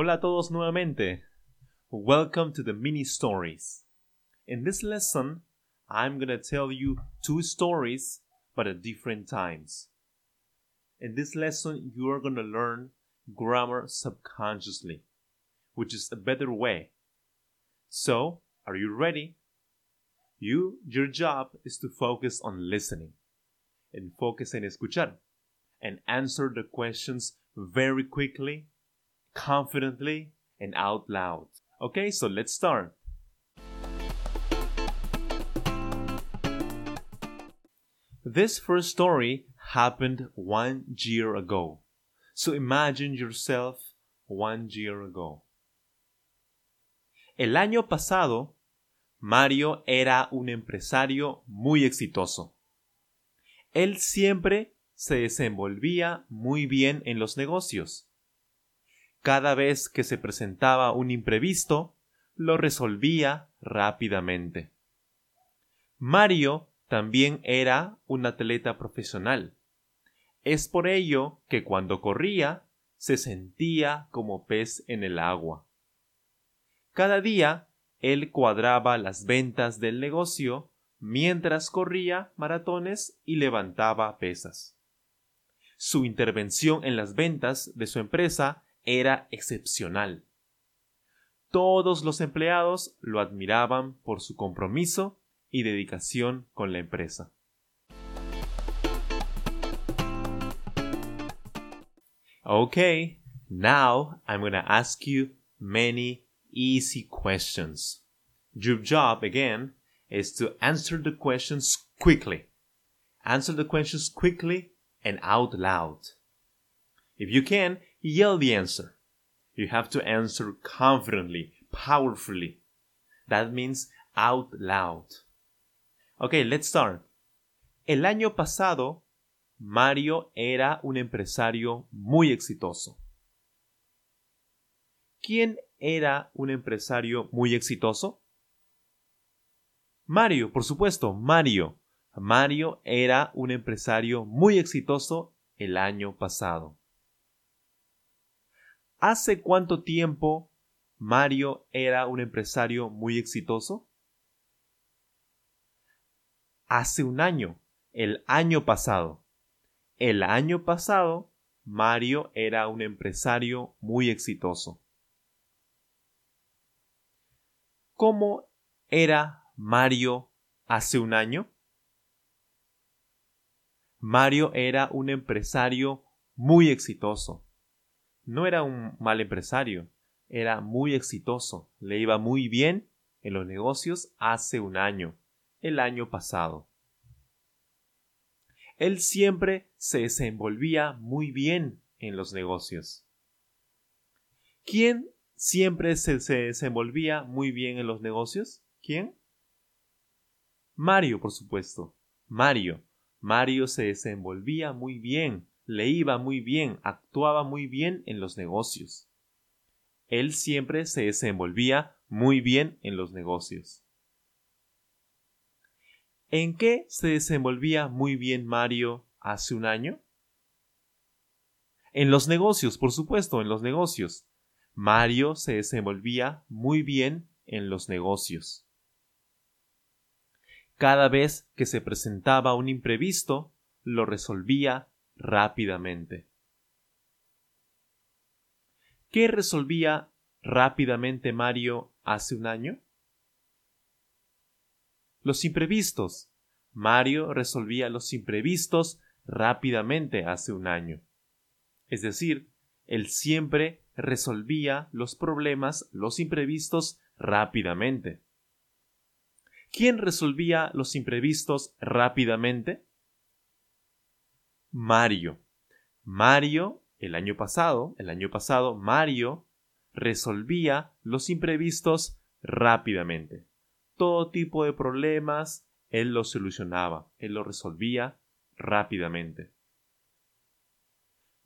Hola a todos nuevamente. Welcome to the mini stories. In this lesson, I'm gonna tell you two stories but at different times. In this lesson, you are gonna learn grammar subconsciously, which is a better way. So, are you ready? You, your job is to focus on listening and focus en escuchar and answer the questions very quickly, confidently, and out loud. Okay, so let's start. This first story happened one year ago. So imagine yourself one year ago. El año pasado, Mario era un empresario muy exitoso. Él siempre se desenvolvía muy bien en los negocios. Cada vez que se presentaba un imprevisto, lo resolvía rápidamente. Mario también era un atleta profesional. Es por ello que cuando corría se sentía como pez en el agua. Cada día él cuadraba las ventas del negocio mientras corría maratones y levantaba pesas. Su intervención en las ventas de su empresa era excepcional. Todos los empleados lo admiraban por su compromiso y dedicación con la empresa. Okay, now I'm going to ask you many easy questions. Your job, again, is to answer the questions quickly. Answer the questions quickly and out loud. If you can, yell the answer. You have to answer confidently, powerfully. That means out loud. Okay, let's start. El año pasado, Mario era un empresario muy exitoso. ¿Quién era un empresario muy exitoso? Mario, por supuesto, Mario. Mario era un empresario muy exitoso el año pasado. ¿Hace cuánto tiempo Mario era un empresario muy exitoso? Hace un año, el año pasado. El año pasado, Mario era un empresario muy exitoso. ¿Cómo era Mario hace un año? Mario era un empresario muy exitoso. No era un mal empresario, era muy exitoso, le iba muy bien en los negocios hace un año, el año pasado. Él siempre se desenvolvía muy bien en los negocios. ¿Quién siempre se, desenvolvía muy bien en los negocios? ¿Quién? Mario, por supuesto. Mario. Mario se desenvolvía muy bien, le iba muy bien, actuaba muy bien en los negocios. Él siempre se desenvolvía muy bien en los negocios. ¿En qué se desenvolvía muy bien Mario hace un año? En los negocios, por supuesto, en los negocios. Mario se desenvolvía muy bien en los negocios. Cada vez que se presentaba un imprevisto, lo resolvía rápidamente. ¿Qué resolvía rápidamente Mario hace un año? Los imprevistos. Mario resolvía los imprevistos rápidamente hace un año. Es decir, él siempre resolvía los problemas, los imprevistos rápidamente. ¿Quién resolvía los imprevistos rápidamente? Mario. Mario El año pasado, el año pasado, Mario resolvía los imprevistos rápidamente. Todo tipo de problemas, él los solucionaba, él los resolvía rápidamente.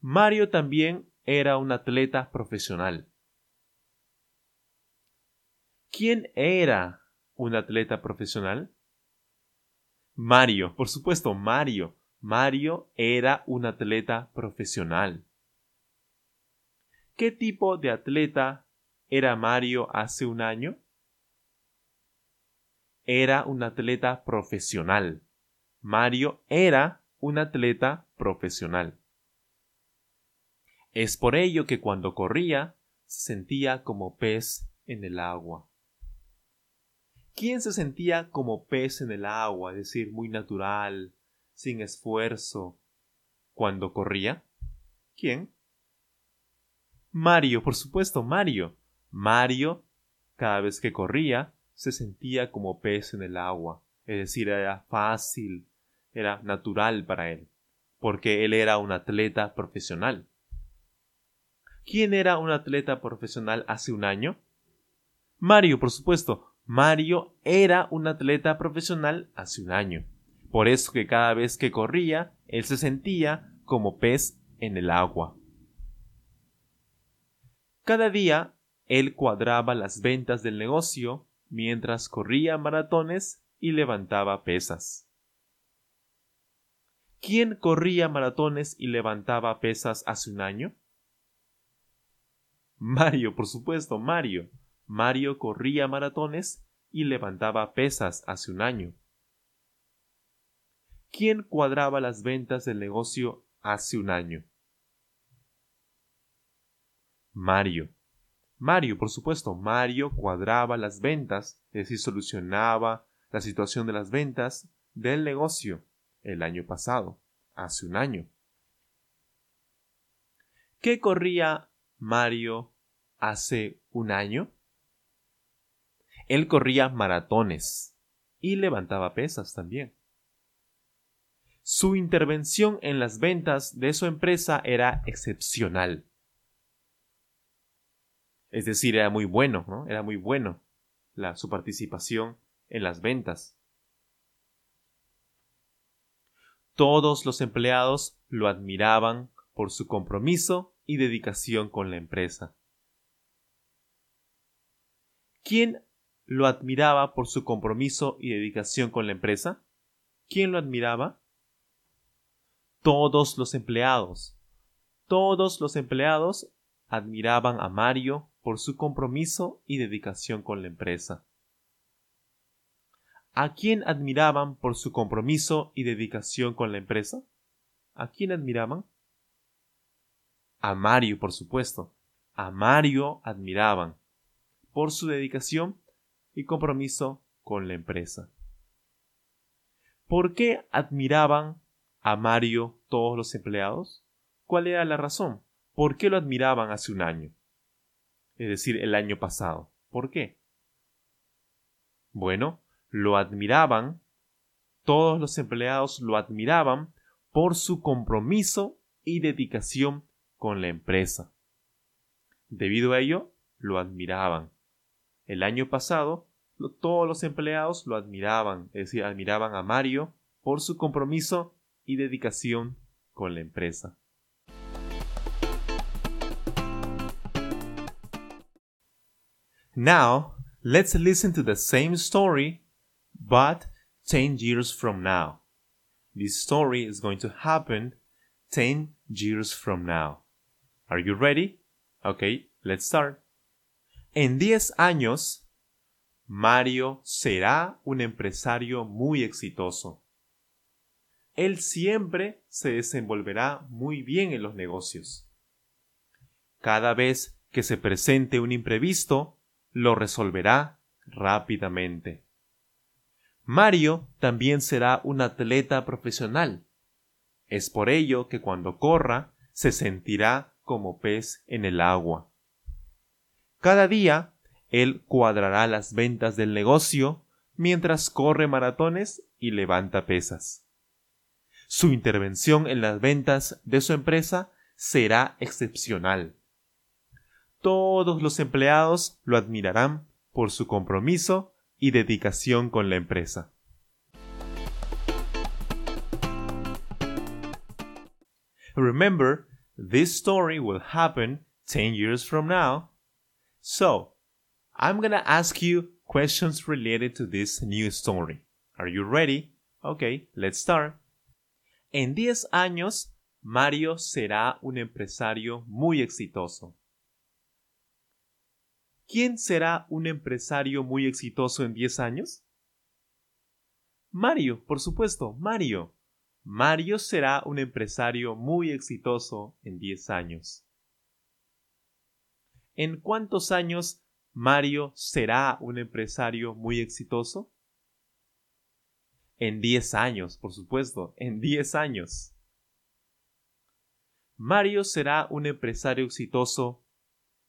Mario también era un atleta profesional. ¿Quién era un atleta profesional? Mario, por supuesto, Mario. Mario era un atleta profesional. ¿Qué tipo de atleta era Mario hace un año? Era un atleta profesional. Mario era un atleta profesional. Es por ello que cuando corría se sentía como pez en el agua. ¿Quién se sentía como pez en el agua, es decir, muy natural, sin esfuerzo, cuando corría? ¿Quién? Mario, por supuesto, Mario. Mario, cada vez que corría, se sentía como pez en el agua, es decir, era fácil, era natural para él, porque él era un atleta profesional. ¿Quién era un atleta profesional hace un año? Mario, por supuesto. Mario era un atleta profesional hace un año. Por eso que cada vez que corría, él se sentía como pez en el agua. Cada día él cuadraba las ventas del negocio mientras corría maratones y levantaba pesas. ¿Quién corría maratones y levantaba pesas hace un año? Mario, por supuesto, Mario. Mario corría maratones y levantaba pesas hace un año. ¿Quién cuadraba las ventas del negocio hace un año? Mario. Mario, por supuesto, Mario cuadraba las ventas, es decir, solucionaba la situación de las ventas del negocio el año pasado, hace un año. ¿Qué corría Mario hace un año? Él corría maratones y levantaba pesas también. Su intervención en las ventas de su empresa era excepcional. Es decir, era muy bueno, ¿no? Era muy bueno la, su participación en las ventas. Todos los empleados lo admiraban por su compromiso y dedicación con la empresa. ¿Quién lo admiraba por su compromiso y dedicación con la empresa? ¿Quién lo admiraba? Todos los empleados. Todos los empleados admiraban a Mario por su compromiso y dedicación con la empresa. ¿A quién admiraban por su compromiso y dedicación con la empresa? ¿A quién admiraban? A Mario, por supuesto. A Mario admiraban por su dedicación y compromiso con la empresa. ¿Por qué admiraban a Mario todos los empleados? ¿Cuál era la razón? ¿Por qué lo admiraban hace un año? es decir, el año pasado. ¿Por qué? Bueno, lo admiraban, todos los empleados lo admiraban por su compromiso y dedicación con la empresa. Debido a ello, lo admiraban. El año pasado, todos los empleados lo admiraban, es decir, admiraban a Mario por su compromiso y dedicación con la empresa. Now, let's listen to the same story, but 10 years from now. This story is going to happen 10 years from now. Are you ready? Okay, let's start. En 10 años, Mario será un empresario muy exitoso. Él siempre se desenvolverá muy bien en los negocios. Cada vez que se presente un imprevisto, lo resolverá rápidamente. Mario también será un atleta profesional. Es por ello que cuando corra se sentirá como pez en el agua. Cada día él cuadrará las ventas del negocio mientras corre maratones y levanta pesas. Su intervención en las ventas de su empresa será excepcional. Todos los empleados lo admirarán por su compromiso y dedicación con la empresa. Remember, this story will happen 10 years from now. So, I'm gonna ask you questions related to this new story. Are you ready? Okay, let's start. En 10 años, Mario será un empresario muy exitoso. ¿Quién será un empresario muy exitoso en 10 años? Mario, por supuesto, Mario. Mario será un empresario muy exitoso en 10 años. ¿En cuántos años Mario será un empresario muy exitoso? En 10 años, por supuesto, en 10 años. ¿Mario será un empresario exitoso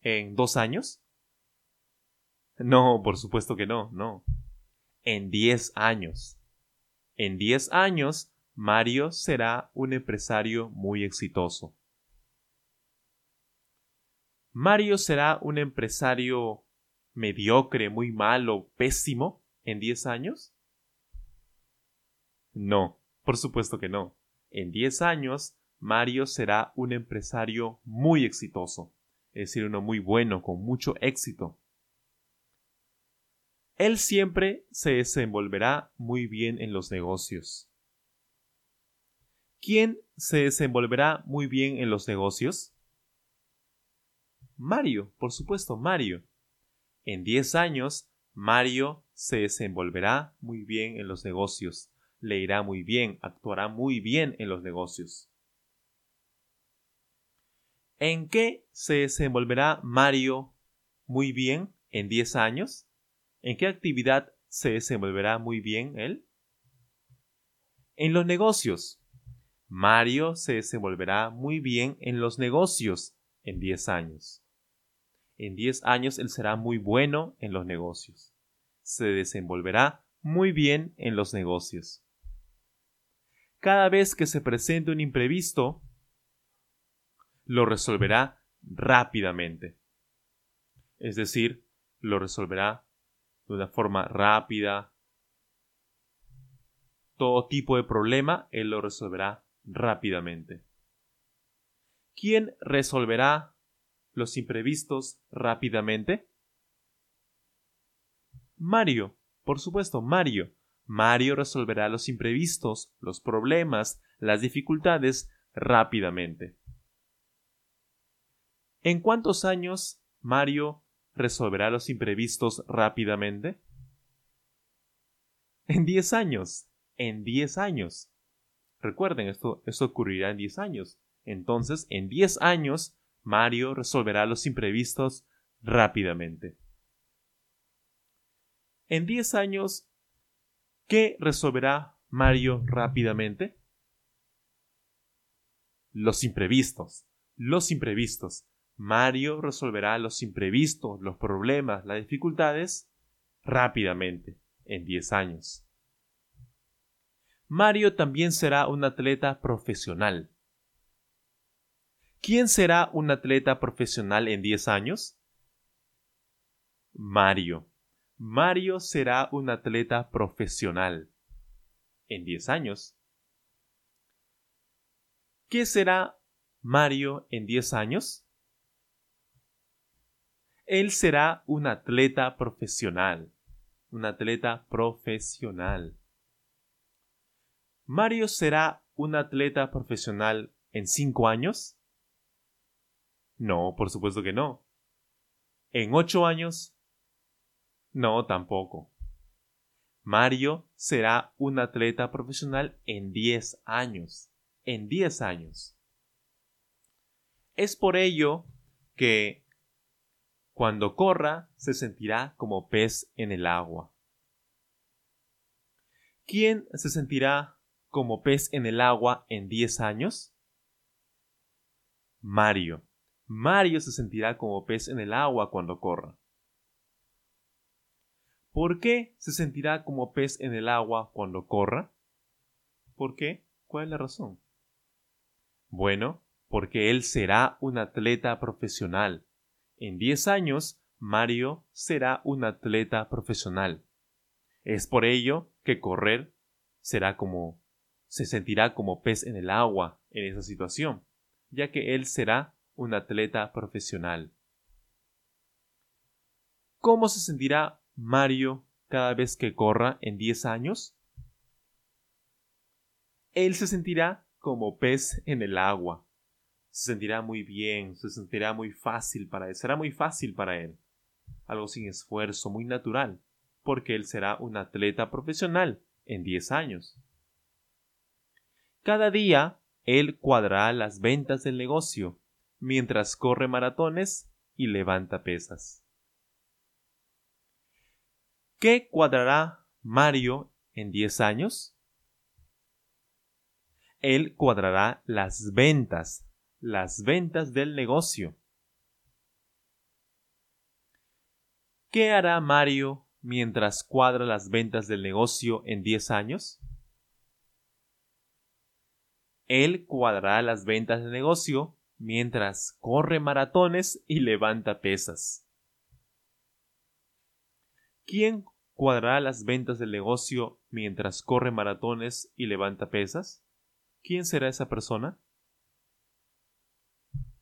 en dos años? No, por supuesto que no, no. En 10 años. En 10 años, Mario será un empresario muy exitoso. Mario será un empresario mediocre, muy malo, pésimo en 10 años? No, por supuesto que no. En 10 años, Mario será un empresario muy exitoso, es decir, uno muy bueno, con mucho éxito. Él siempre se desenvolverá muy bien en los negocios. ¿Quién se desenvolverá muy bien en los negocios? Mario, por supuesto, Mario. En 10 años, Mario se desenvolverá muy bien en los negocios, le irá muy bien, actuará muy bien en los negocios. ¿En qué se desenvolverá Mario muy bien en 10 años? ¿En qué actividad se desenvolverá muy bien él? En los negocios. Mario se desenvolverá muy bien en los negocios en 10 años. En 10 años él será muy bueno en los negocios. Se desenvolverá muy bien en los negocios. Cada vez que se presente un imprevisto, lo resolverá rápidamente. Es decir, lo resolverá de una forma rápida. Todo tipo de problema, él lo resolverá rápidamente. ¿Quién resolverá los imprevistos rápidamente? Mario, por supuesto, Mario. Mario resolverá los imprevistos, los problemas, las dificultades rápidamente. ¿En cuántos años Mario resolverá los imprevistos rápidamente? En diez años. En diez años. Recuerden, esto, esto ocurrirá en 10 años. Entonces, en 10 años, Mario resolverá los imprevistos rápidamente. En 10 años, ¿qué resolverá Mario rápidamente? Los imprevistos. Los imprevistos. Mario resolverá los imprevistos, los problemas, las dificultades rápidamente, en 10 años. Mario también será un atleta profesional. ¿Quién será un atleta profesional en 10 años? Mario. Mario será un atleta profesional en 10 años. ¿Qué será Mario en 10 años? Él será un atleta profesional. Un atleta profesional. ¿Mario será un atleta profesional en cinco años? No, por supuesto que no. ¿En ocho años? No, tampoco. Mario será un atleta profesional en diez años. En diez años. Es por ello que cuando corra se sentirá como pez en el agua. ¿Quién se sentirá como pez en el agua en 10 años? Mario. Mario se sentirá como pez en el agua cuando corra. ¿Por qué se sentirá como pez en el agua cuando corra? ¿Por qué? ¿Cuál es la razón? Bueno, porque él será un atleta profesional. En 10 años, Mario será un atleta profesional. Es por ello que correr será como se sentirá como pez en el agua en esa situación, ya que él será un atleta profesional. ¿Cómo se sentirá Mario cada vez que corra en 10 años? Él se sentirá como pez en el agua. Se sentirá muy bien, se sentirá muy fácil para él, será muy fácil para él. Algo sin esfuerzo, muy natural, porque él será un atleta profesional en 10 años. Cada día él cuadrará las ventas del negocio, mientras corre maratones y levanta pesas. ¿Qué cuadrará Mario en 10 años? Él cuadrará las ventas, las ventas del negocio. ¿Qué hará Mario mientras cuadra las ventas del negocio en 10 años? Él cuadrará las ventas del negocio mientras corre maratones y levanta pesas. ¿Quién cuadrará las ventas del negocio mientras corre maratones y levanta pesas? ¿Quién será esa persona?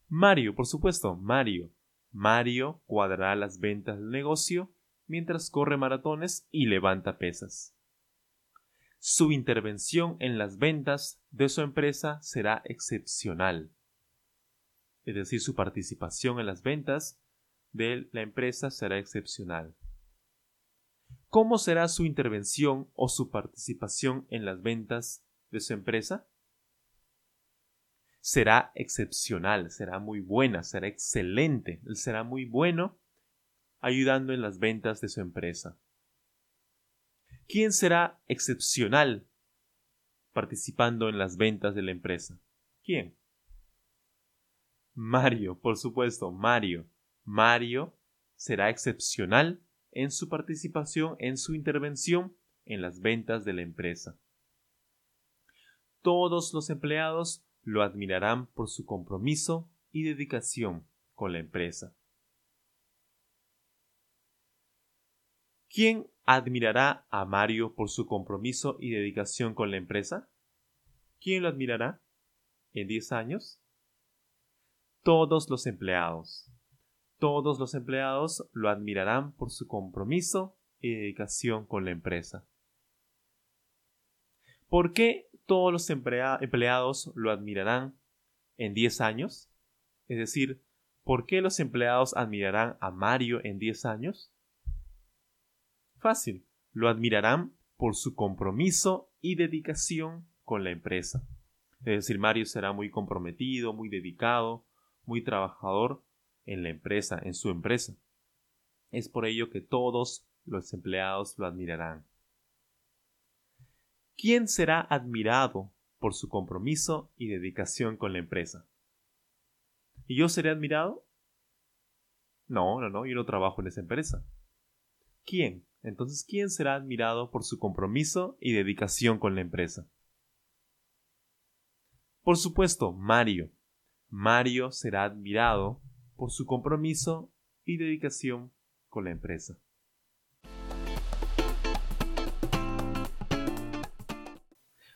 Mario, por supuesto, Mario. Mario cuadrará las ventas del negocio mientras corre maratones y levanta pesas. Su intervención en las ventas de su empresa será excepcional. Es decir, su participación en las ventas de la empresa será excepcional. ¿Cómo será su intervención o su participación en las ventas de su empresa? Será excepcional, será muy buena, será excelente, él será muy bueno ayudando en las ventas de su empresa. ¿Quién será excepcional participando en las ventas de la empresa? ¿Quién? Mario, por supuesto, Mario. Mario será excepcional en su participación, en su intervención en las ventas de la empresa. Todos los empleados lo admirarán por su compromiso y dedicación con la empresa. ¿Quién admirará a Mario por su compromiso y dedicación con la empresa? ¿Quién lo admirará en 10 años? Todos los empleados. Todos los empleados lo admirarán por su compromiso y dedicación con la empresa. ¿Por qué todos los empleados lo admirarán en 10 años? Es decir, ¿por qué los empleados admirarán a Mario en 10 años? Fácil, lo admirarán por su compromiso y dedicación con la empresa. Es decir, Mario será muy comprometido, muy dedicado, muy trabajador en la empresa, en su empresa. Es por ello que todos los empleados lo admirarán. ¿Quién será admirado por su compromiso y dedicación con la empresa? ¿Y yo seré admirado? No, no, no, yo no trabajo en esa empresa. ¿Quién? Entonces, ¿quién será admirado por su compromiso y dedicación con la empresa? Por supuesto, Mario. Mario será admirado por su compromiso y dedicación con la empresa.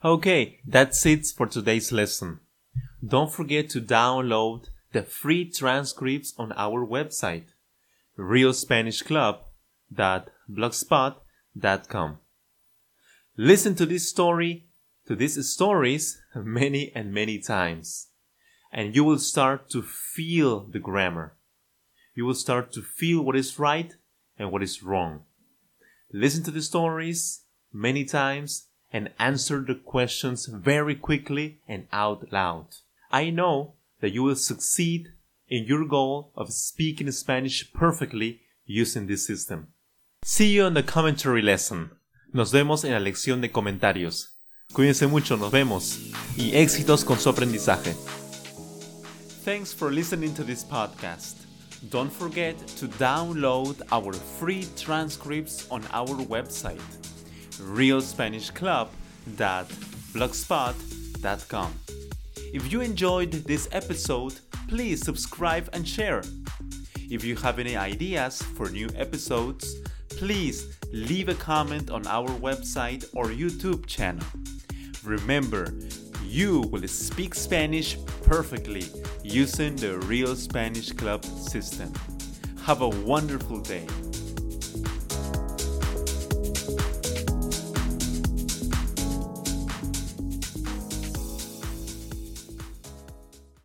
Okay, that's it for today's lesson. Don't forget to download the free transcripts on our website, realspanishclub.blogspot.com. Listen to this story, to these stories many and many times and you will start to feel the grammar. You will start to feel what is right and what is wrong. Listen to the stories many times and answer the questions very quickly and out loud. I know that you will succeed in your goal of speaking Spanish perfectly using this system. See you on the commentary lesson. Nos vemos en la lección de comentarios. Cuídense mucho, nos vemos y éxitos con su aprendizaje. Thanks for listening to this podcast. Don't forget to download our free transcripts on our website, realspanishclub.blogspot.com. If you enjoyed this episode, please subscribe and share. If you have any ideas for new episodes, please leave a comment on our website or YouTube channel. Remember, you will speak Spanish perfectly using the Real Spanish Club system. Have a wonderful day.